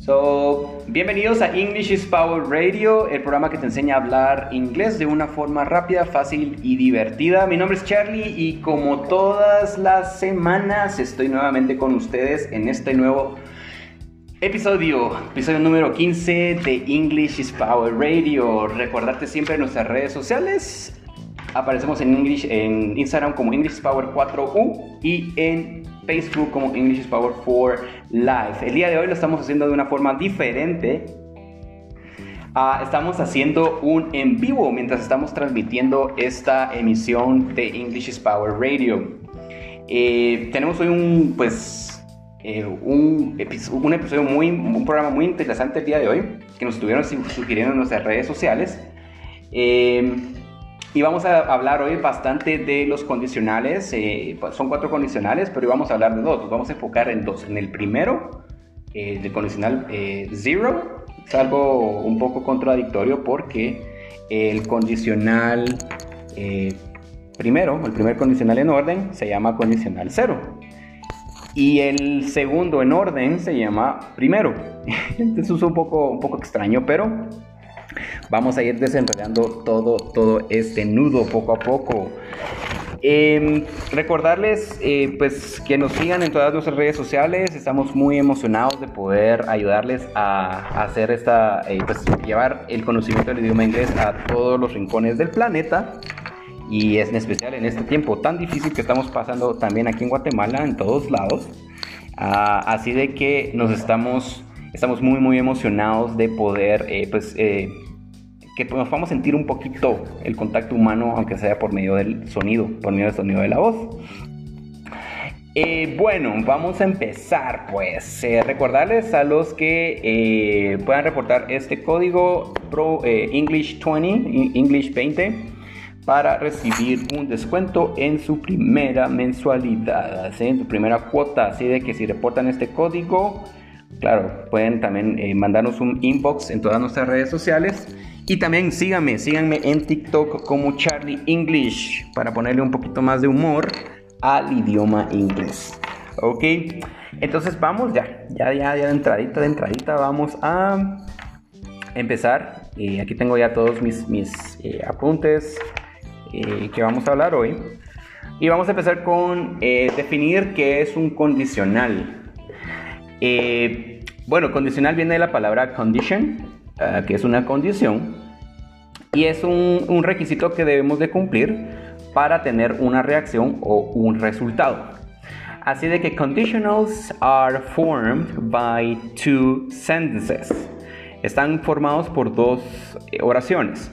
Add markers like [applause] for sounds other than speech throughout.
So, bienvenidos a English is Power Radio, el programa que te enseña a hablar inglés de una forma rápida, fácil y divertida. Mi nombre es Charlie y como todas las semanas estoy nuevamente con ustedes en este nuevo episodio, episodio número 15 de English is Power Radio. Recordarte siempre en nuestras redes sociales. Aparecemos en, English, en Instagram como English Power 4U y en Facebook como English Power 4 Live. El día de hoy lo estamos haciendo de una forma diferente. Ah, estamos haciendo un en vivo mientras estamos transmitiendo esta emisión de English Power Radio. Eh, tenemos hoy un, pues, eh, un, un, episodio muy, un programa muy interesante el día de hoy que nos estuvieron sugiriendo en nuestras redes sociales. Eh, y vamos a hablar hoy bastante de los condicionales. Eh, pues, son cuatro condicionales, pero hoy vamos a hablar de dos. Nos vamos a enfocar en dos. En el primero, eh, el condicional eh, zero, es algo un poco contradictorio porque el condicional primero, el primer condicional en orden, se llama condicional cero. Y el segundo en orden se llama primero. [laughs] Entonces es un poco, un poco extraño, pero Vamos a ir desenrollando todo, todo este nudo poco a poco. Em, recordarles eh, pues que nos sigan en todas nuestras redes sociales. Estamos muy emocionados de poder ayudarles a, hacer esta, eh, pues llevar el conocimiento del idioma inglés a todos los rincones del planeta. Y es en especial en este tiempo tan difícil que estamos pasando también aquí en Guatemala, en todos lados. Ah, así de que nos estamos, estamos muy muy emocionados de poder eh, pues que nos podamos sentir un poquito el contacto humano, aunque sea por medio del sonido, por medio del sonido de la voz. Eh, bueno, vamos a empezar pues. Eh, recordarles a los que eh, puedan reportar este código Pro English 20, English 20, para recibir un descuento en su primera mensualidad, en su primera cuota. Así de que si reportan este código, claro, pueden también mandarnos un inbox en todas nuestras redes sociales y también síganme, síganme en TikTok como Charlie English para ponerle un poquito más de humor al idioma inglés. ¿Ok? Entonces vamos ya, ya, ya, ya de entradita, de entradita, vamos a empezar. Eh, aquí tengo ya todos mis, mis eh, apuntes eh, que vamos a hablar hoy. Y vamos a empezar con definir qué es un condicional. bueno, condicional viene de la palabra condition, Ah, que es una condición y es un, requisito que debemos de cumplir para tener una reacción o un resultado. Así de que conditionals are formed by two sentences. Están formados por dos eh, oraciones.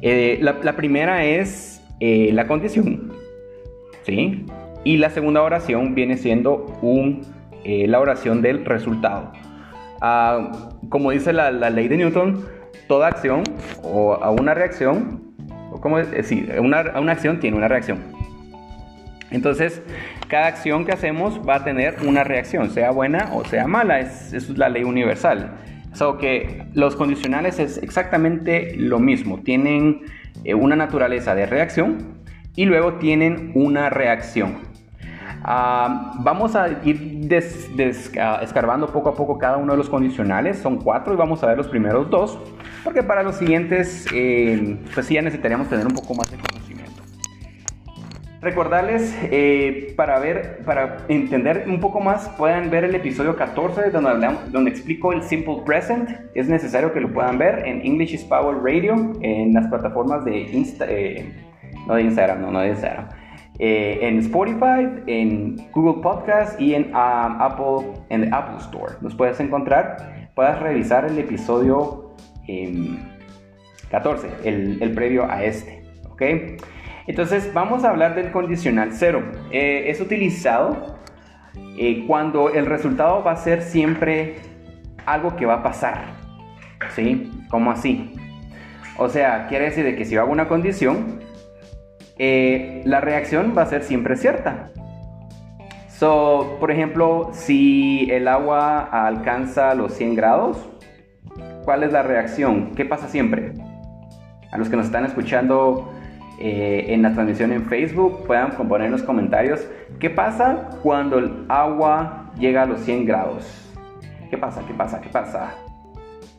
Eh, la, primera es eh, la condición, ¿sí? Y la segunda oración viene siendo la oración del resultado. Ah, como dice la, ley de Newton, toda acción o a una reacción, o como decir, eh, una, una acción tiene una reacción. Entonces, cada acción que hacemos va a tener una reacción, sea buena o sea mala, es, es la ley universal. So que los condicionales es exactamente lo mismo, tienen eh, una naturaleza de reacción y luego tienen una reacción. Ah, vamos a ir ah, escarbando poco a poco cada uno de los condicionales, son cuatro y vamos a ver los primeros dos, porque para los siguientes, eh, pues ya necesitaríamos tener un poco más de conocimiento. Recordarles, eh, para ver, para entender un poco más, puedan ver el episodio 14 donde, donde explico el Simple Present. Es necesario que lo puedan ver en English is Power Radio, en las plataformas de Insta, eh, no de Instagram, no, no de Instagram eh, en Spotify, en Google Podcast y en um, Apple, en Apple Store. Nos puedes encontrar, puedes revisar el episodio 14, em, el, previo a este. ¿ok? Entonces vamos a hablar del condicional cero. Eh, es utilizado eh, cuando el resultado va a ser siempre algo que va a pasar. ¿Sí? ¿Cómo así? O sea, quiere decir de que si yo hago una condición, eh, la reacción va a ser siempre cierta. So, por ejemplo, si el agua alcanza los 100 grados, ¿cuál es la reacción? ¿Qué pasa siempre? A los que nos están escuchando eh, en la transmisión en Facebook, puedan poner en los comentarios qué pasa cuando el agua llega a los 100 grados. ¿Qué pasa? ¿Qué pasa? ¿Qué pasa?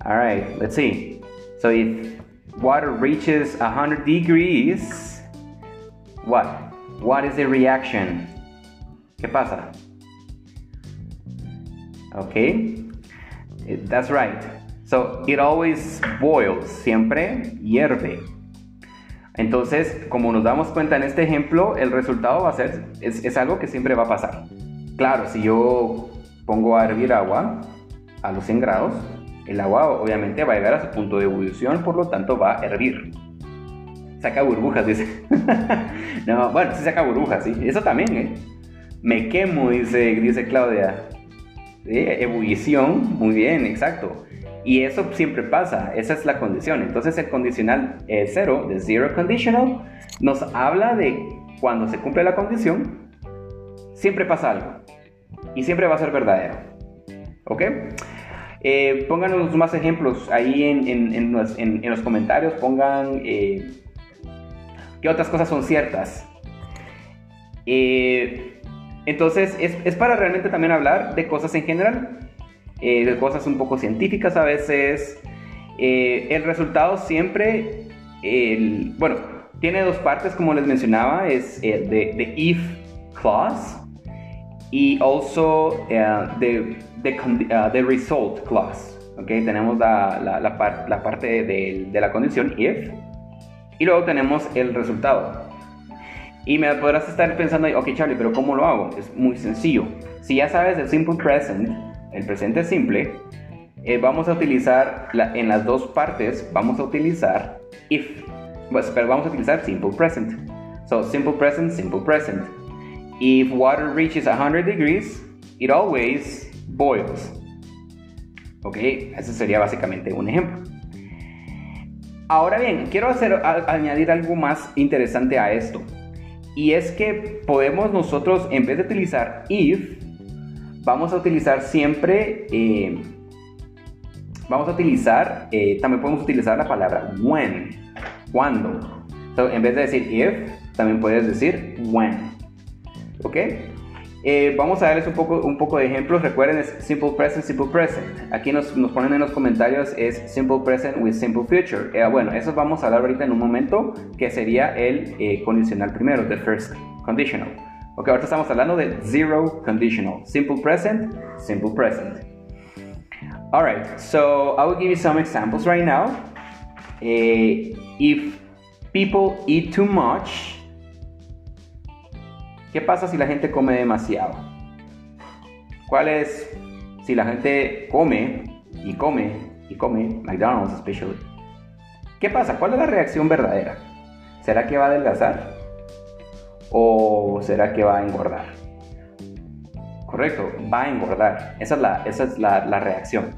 All right, let's see. So if water reaches 100 degrees, what? What is the reaction? ¿Qué pasa? Okay, that's right. So it always boils, siempre hierve. Entonces, como nos damos cuenta en este ejemplo, el resultado va a ser, es, es algo que siempre va a pasar. Claro, si yo pongo a hervir agua a los 100 grados, el agua obviamente va a llegar a su punto de ebullición, por lo tanto va a hervir. Saca burbujas, dice. [laughs] no, bueno, sí saca burbujas, sí. Eso también, ¿eh? Me quemo, dice, dice Claudia. Ebullición, muy bien, exacto. Y eso siempre pasa, esa es la condición. Entonces el condicional eh, cero, de zero conditional, nos habla de cuando se cumple la condición, siempre pasa algo. Y siempre va a ser verdadero. ¿Ok? Eh, pónganos más ejemplos ahí en, los, comentarios. Pongan eh, qué otras cosas son ciertas. Eh, entonces, es, para realmente también hablar de cosas en general, de cosas un poco científicas a veces. el resultado siempre, bueno, tiene dos partes, como les mencionaba, es de, de if clause y also de the, the result clause. Okay, tenemos la, la, la, la parte de, de, la condición if y luego tenemos el resultado. Y me podrás estar pensando, ok Charlie, pero ¿cómo lo hago? Es muy sencillo. Si ya sabes el simple present, el presente simple, eh, vamos a utilizar en las dos partes, vamos a utilizar if, pues, pero vamos a utilizar simple present. So simple present, simple present. If water reaches 100 degrees, it always boils. Ok, ese sería básicamente un ejemplo. Ahora bien, quiero hacer, añadir algo más interesante a esto. Y es que podemos nosotros, en vez de utilizar if, vamos a utilizar siempre, eh, vamos a utilizar, eh, también podemos utilizar la palabra when, cuando. en vez de decir if, también puedes decir when. ¿Ok? Eh, vamos a darles un poco, un poco de ejemplos. Recuerden, es simple present, simple present. Aquí nos, nos ponen en los comentarios, es simple present with simple future. Eh, bueno, eso vamos a hablar ahorita en un momento, que sería el eh, condicional primero, the first conditional. Ok, ahorita estamos hablando de zero conditional. Simple present, simple present. Alright, so I will give you some examples right now. if people eat too much, ¿Qué pasa si la gente come demasiado? ¿Cuál es si la gente come y come y come, McDonald's especially? ¿Qué pasa? ¿Cuál es la reacción verdadera? ¿Será que va a adelgazar? ¿O será que va a engordar? Correcto, va a engordar. Esa es la, reacción,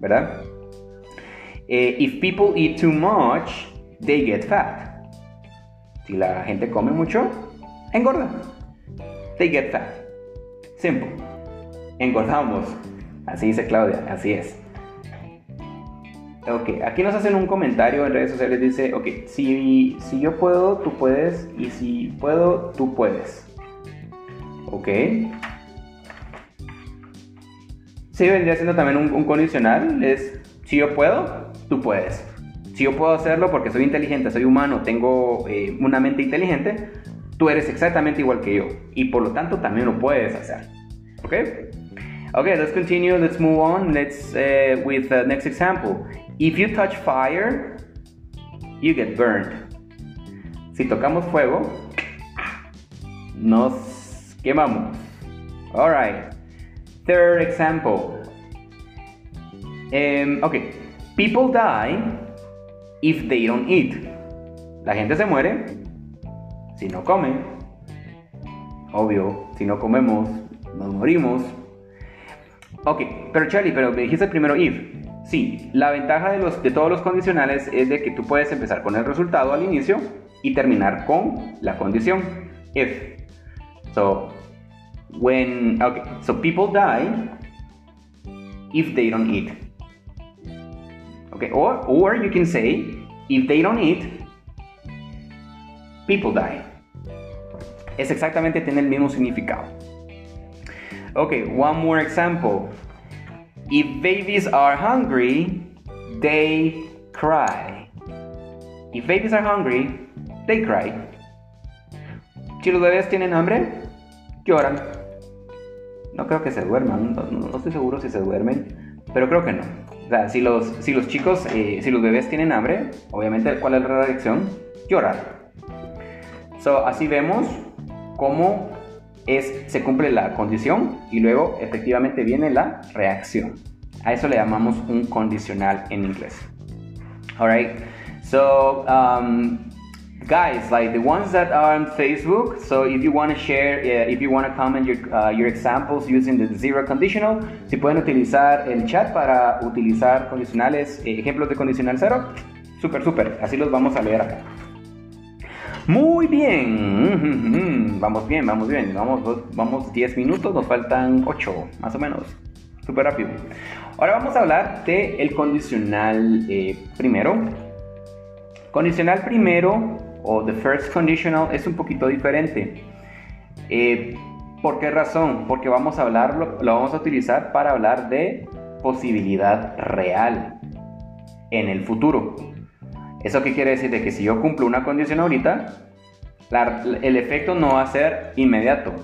¿verdad? Eh, if people eat too much, they get fat. Si la gente come mucho, engorda. They get fat. Simple. Engordamos. Así dice Claudia, así es. Ok, aquí nos hacen un comentario en redes sociales, dice, ok, si, si yo puedo, tú puedes, y si puedo, tú puedes. Ok. Sí, vendría siendo también un, condicional, es, si yo puedo, tú puedes. Si yo puedo hacerlo porque soy inteligente, soy humano, tengo eh, una mente inteligente, tú eres exactamente igual que yo y por lo tanto también lo puedes hacer. ¿Ok? Okay, let's continue. Let's move on. Let's uh, with the next example. If you touch fire, you get burned. Si tocamos fuego, nos quemamos. All right. Third example. Um, okay. People die if they don't eat. La gente se muere si no comen, obvio, si no comemos, nos morimos. Ok, pero Charlie, pero me dijiste primero if. Sí, la ventaja de, los, de todos los condicionales es de que tú puedes empezar con el resultado al inicio y terminar con la condición if. So, when, okay, so people die if they don't eat. Okay, or, or you can say if they don't eat, people die. Es exactamente, tiene el mismo significado. Ok, one more example. If babies are hungry, they cry. If babies are hungry, they cry. Si los bebés tienen hambre, lloran. No creo que se duerman, no, estoy seguro si se duermen, pero creo que no. Si los, si los chicos, eh, si los bebés tienen hambre, obviamente, ¿cuál es la reacción? Llorar. So, así vemos cómo es, se cumple la condición y luego efectivamente viene la reacción. A eso le llamamos un condicional en inglés. Alright, so um, guys, like the ones that are on Facebook, so if you want to share, uh, if you want to comment your, uh, your examples using the zero conditional, si pueden utilizar el chat para utilizar condicionales, eh, ejemplos de condicional cero, súper, súper, así los vamos a leer acá. Muy bien, vamos bien, vamos bien, vamos, vamos 10 minutos, nos faltan 8, más o menos, súper rápido. Ahora vamos a hablar del el condicional eh, primero. Condicional primero, o the first conditional, es un poquito diferente. Eh, ¿Por qué razón? Porque vamos a hablar, lo, lo vamos a utilizar para hablar de posibilidad real en el futuro. ¿Eso qué quiere decir? De que si yo cumplo una condición ahorita, el efecto no va a ser inmediato,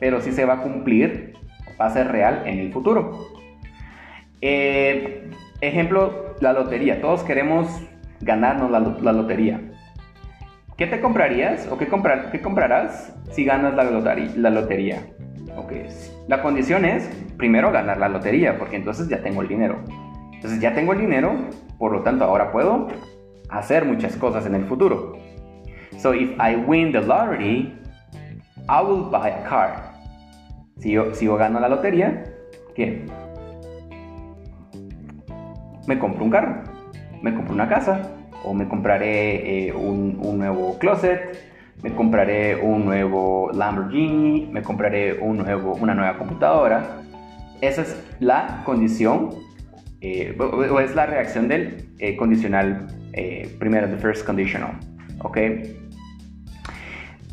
pero sí se va a cumplir, va a ser real en el futuro. Eh, ejemplo, la lotería. Todos queremos ganarnos la, lotería. ¿Qué te comprarías o qué, comprar, qué comprarás si ganas la, lotería? La, lotería? Okay. la condición es primero ganar la lotería, porque entonces ya tengo el dinero. Entonces ya tengo el dinero, por lo tanto ahora puedo hacer muchas cosas en el futuro. So if I win the lottery, I will buy a car. Si yo, si yo gano la lotería, ¿qué? Me compro un carro, me compro una casa, o me compraré eh, un, un, nuevo closet, me compraré un nuevo Lamborghini, me compraré un nuevo, una nueva computadora. Esa es la condición, eh, o es la reacción del eh, condicional eh, primero, the first conditional. ¿Ok?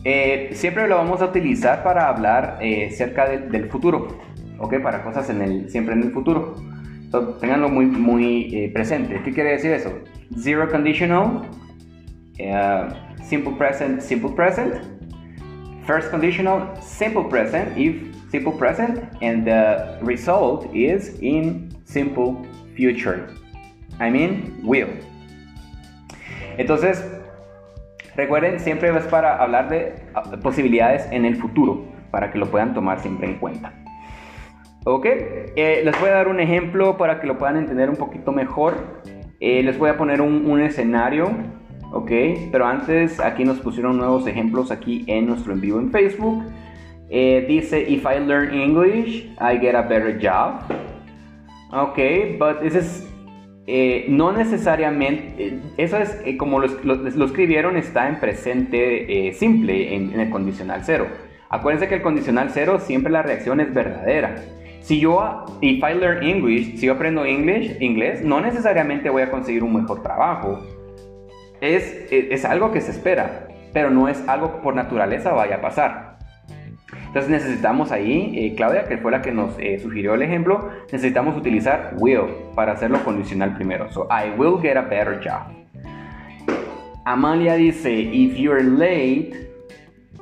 Eh, siempre lo vamos a utilizar para hablar eh, cerca del futuro. ¿Ok? Para cosas en el, siempre en el futuro. Tenganlo muy, muy presente. ¿Qué quiere decir eso? Zero conditional, simple present, simple present. First conditional, simple present, if simple present, and the result is in simple future. I mean, will. Entonces, recuerden, siempre es para hablar de ah, posibilidades en el futuro, para que lo puedan tomar siempre en cuenta. ¿Ok? Eh, les voy a dar un ejemplo para que lo puedan entender un poquito mejor. Eh, les voy a poner un, escenario, ¿ok? Pero antes, aquí nos pusieron nuevos ejemplos aquí en nuestro en vivo en Facebook. Eh, dice, if I learn English, I get a better job. Ok, but this is eh, no necesariamente, eh, eso es eh, como lo, escribieron, está en presente simple, en, el condicional cero. Acuérdense que el condicional cero siempre la reacción es verdadera. Si yo, if I learn English, si yo aprendo English, inglés, no necesariamente voy a conseguir un mejor trabajo. Es, es algo que se espera, pero no es algo que por naturaleza vaya a pasar. Entonces necesitamos ahí, eh, Claudia, que fue la que nos eh, sugirió el ejemplo, necesitamos utilizar will para hacerlo condicional primero. So, I will get a better job. Amalia dice, if you're late,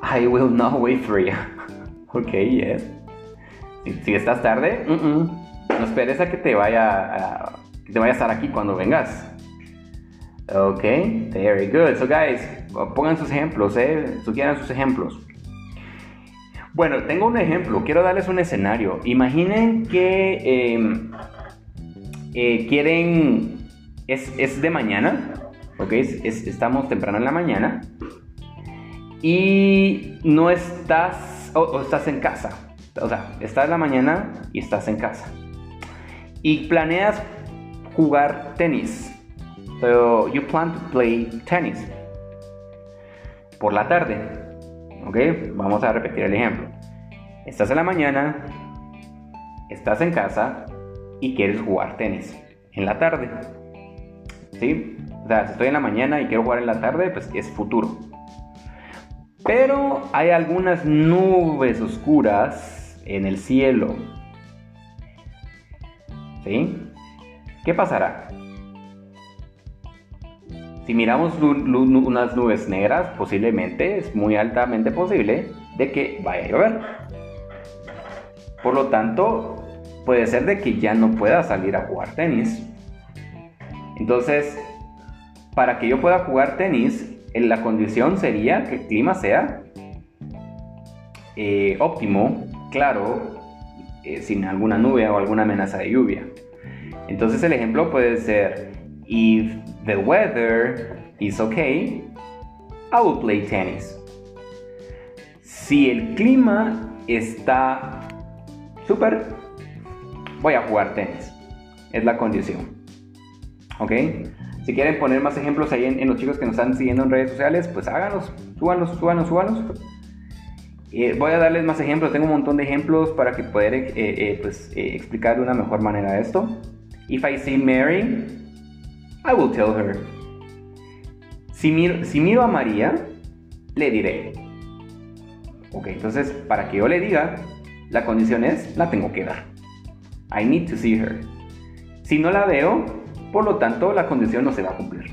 I will not wait for you. [laughs] ok, yes. Si, estás tarde, no esperes a que te vaya a, que te vaya a estar aquí cuando vengas. Ok, very good. So guys, pongan sus ejemplos, eh, sugieran sus ejemplos. Bueno, tengo un ejemplo, quiero darles un escenario. Imaginen que em, eh, quieren, es, de mañana, ¿ok? estamos temprano en la mañana y no estás, o, estás en casa, o sea, estás en la mañana y estás en casa y planeas jugar tenis. So you plan to play tennis por la tarde. ¿Ok? Vamos a repetir el ejemplo. Estás en la mañana, estás en casa y quieres jugar tenis en la tarde. ¿Sí? O sea, si estoy en la mañana y quiero jugar en la tarde, pues es futuro. Pero hay algunas nubes oscuras en el cielo. ¿Sí? ¿Qué pasará? Si miramos unas nubes negras, posiblemente es muy altamente posible de que vaya a llover. Por lo tanto, puede ser de que ya no pueda salir a jugar tenis. Entonces, para que yo pueda jugar tenis, la condición sería que el clima sea eh, óptimo, claro, eh, sin alguna nube o alguna amenaza de lluvia. Entonces el ejemplo puede ser, if the weather is okay, I will play tennis. Si el clima está súper, voy a jugar tenis. Es la condición. ¿Ok? Si quieren poner más ejemplos ahí en, los chicos que nos están siguiendo en redes sociales, pues háganlos, súbanlos, súbanlos, súbanlos. Eh, voy a darles más ejemplos, tengo un montón de ejemplos para que poder eh, eh, pues, explicar de una mejor manera esto. If I see Mary, I will tell her. Si miro, si miro a María, le diré. Ok, entonces para que yo le diga, la condición es, la tengo que dar. I need to see her. Si no la veo, por lo tanto, la condición no se va a cumplir.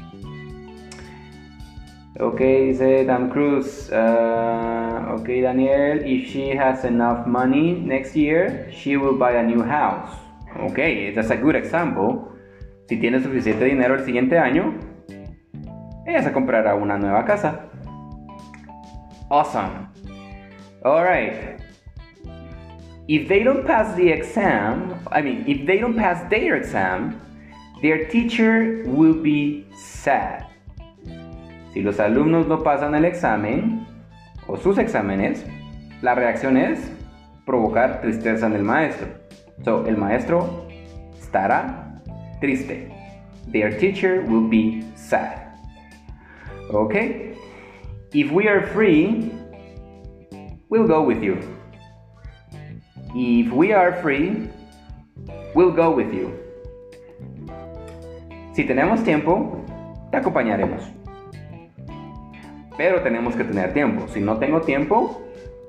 Ok, dice Dan Cruz. Uh, ok, Daniel. If she has enough money next year, she will buy a new house. Ok, that's a good example. Si tiene suficiente dinero el siguiente año, ella se comprará una nueva casa. Awesome. Alright. If they don't pass the exam, I mean, if they don't pass their exam, their teacher will be sad. Si los alumnos no pasan el examen o sus exámenes, la reacción es provocar tristeza en el maestro. So, el maestro estará triste. Their teacher will be sad. Okay? If we are free, we'll go with you. If we are free, we'll go with you. Si tenemos tiempo, te acompañaremos pero tenemos que tener tiempo. Si no tengo tiempo,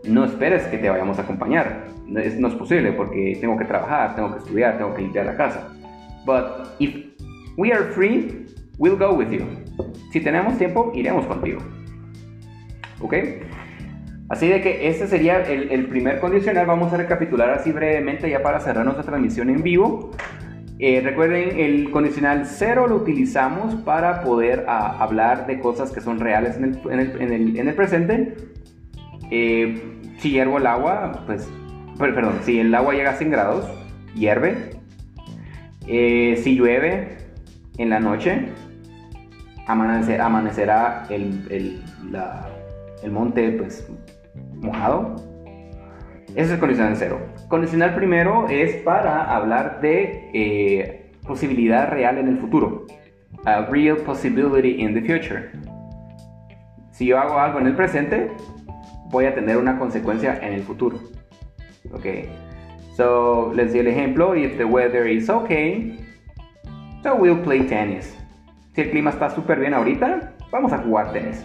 no esperes que te vayamos a acompañar. No es, no es posible porque tengo que trabajar, tengo que estudiar, tengo que limpiar la casa. But if we are free, we'll go with you. Si tenemos tiempo, iremos contigo. ¿Ok? Así de que ese sería el, el primer condicional. Vamos a recapitular así brevemente ya para cerrar nuestra transmisión en vivo. Eh, recuerden, el condicional cero lo utilizamos para poder ah, hablar de cosas que son reales en el, presente. Eh, si hiervo el agua, pues, perdón, si el agua llega a 100 grados, hierve. Eh, si llueve en la noche, amanecerá el, monte pues, mojado. Ese es condicional cero. Condicional primero es para hablar de eh, posibilidad real en el futuro. A real possibility in the future. Si yo hago algo en el presente, voy a tener una consecuencia en el futuro. Ok. So, les di el ejemplo. If the weather is okay, so we'll play tennis. Si el clima está súper bien ahorita, vamos a jugar tenis.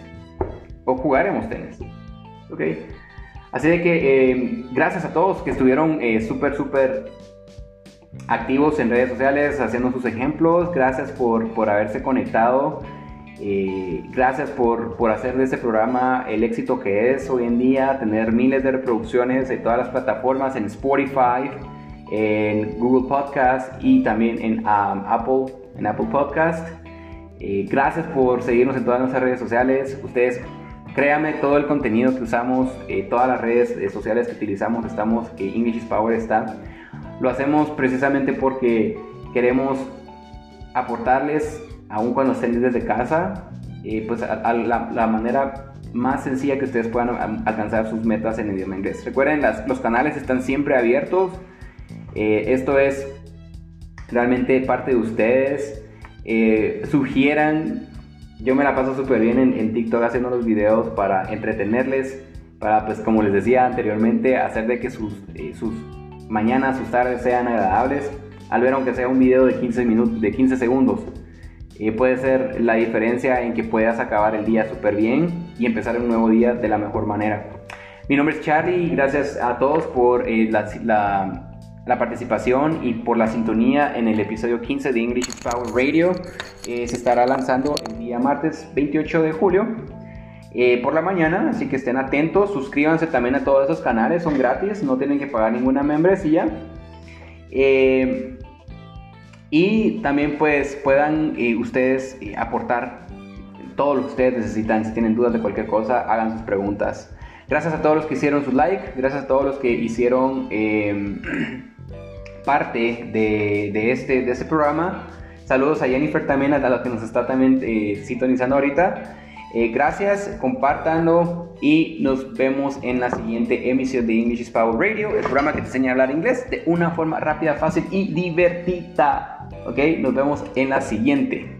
O jugaremos tenis. Ok. Así de que eh, gracias a todos que estuvieron eh, súper activos en redes sociales haciendo sus ejemplos. Gracias por, por haberse conectado. Eh, gracias por, por, hacer de este programa el éxito que es hoy en día, tener miles de reproducciones en todas las plataformas, en Spotify, en Google Podcast y también en um, Apple, en Apple Podcast. gracias por seguirnos en todas nuestras redes sociales. Ustedes Créame, todo el contenido que usamos, eh, todas las redes eh, sociales que utilizamos, estamos, que English is Power está, lo hacemos precisamente porque queremos aportarles, aun cuando estén desde casa, eh, pues a, la, manera más sencilla que ustedes puedan alcanzar sus metas en idioma inglés. Recuerden, las, los canales están siempre abiertos. esto es realmente parte de ustedes. sugieran yo me la paso súper bien en, TikTok haciendo los videos para entretenerles, para, pues como les decía anteriormente, hacer de que sus, eh, sus mañanas, sus tardes sean agradables. Al ver aunque sea un video de 15, minutos, de 15 segundos, eh, puede ser la diferencia en que puedas acabar el día súper bien y empezar un nuevo día de la mejor manera. Mi nombre es Charlie y gracias a todos por eh, la, la participación y por la sintonía en el episodio 15 de English Power Radio. Eh, se estará lanzando el día martes 28 de julio. Eh, por la mañana, así que estén atentos, suscríbanse también a todos esos canales, son gratis, no tienen que pagar ninguna membresía. Y también pues puedan ustedes aportar todo lo que ustedes necesitan, si tienen dudas de cualquier cosa, hagan sus preguntas. Gracias a todos los que hicieron su like, gracias a todos los que hicieron em, [clears throat] parte de, este, de este programa. Saludos a Jennifer también, a la que nos está también eh, sintonizando ahorita. Eh, gracias, compártanlo y nos vemos en la siguiente emisión de English Power Radio, el programa que te enseña a hablar inglés de una forma rápida, fácil y divertida. Ok, nos vemos en la siguiente.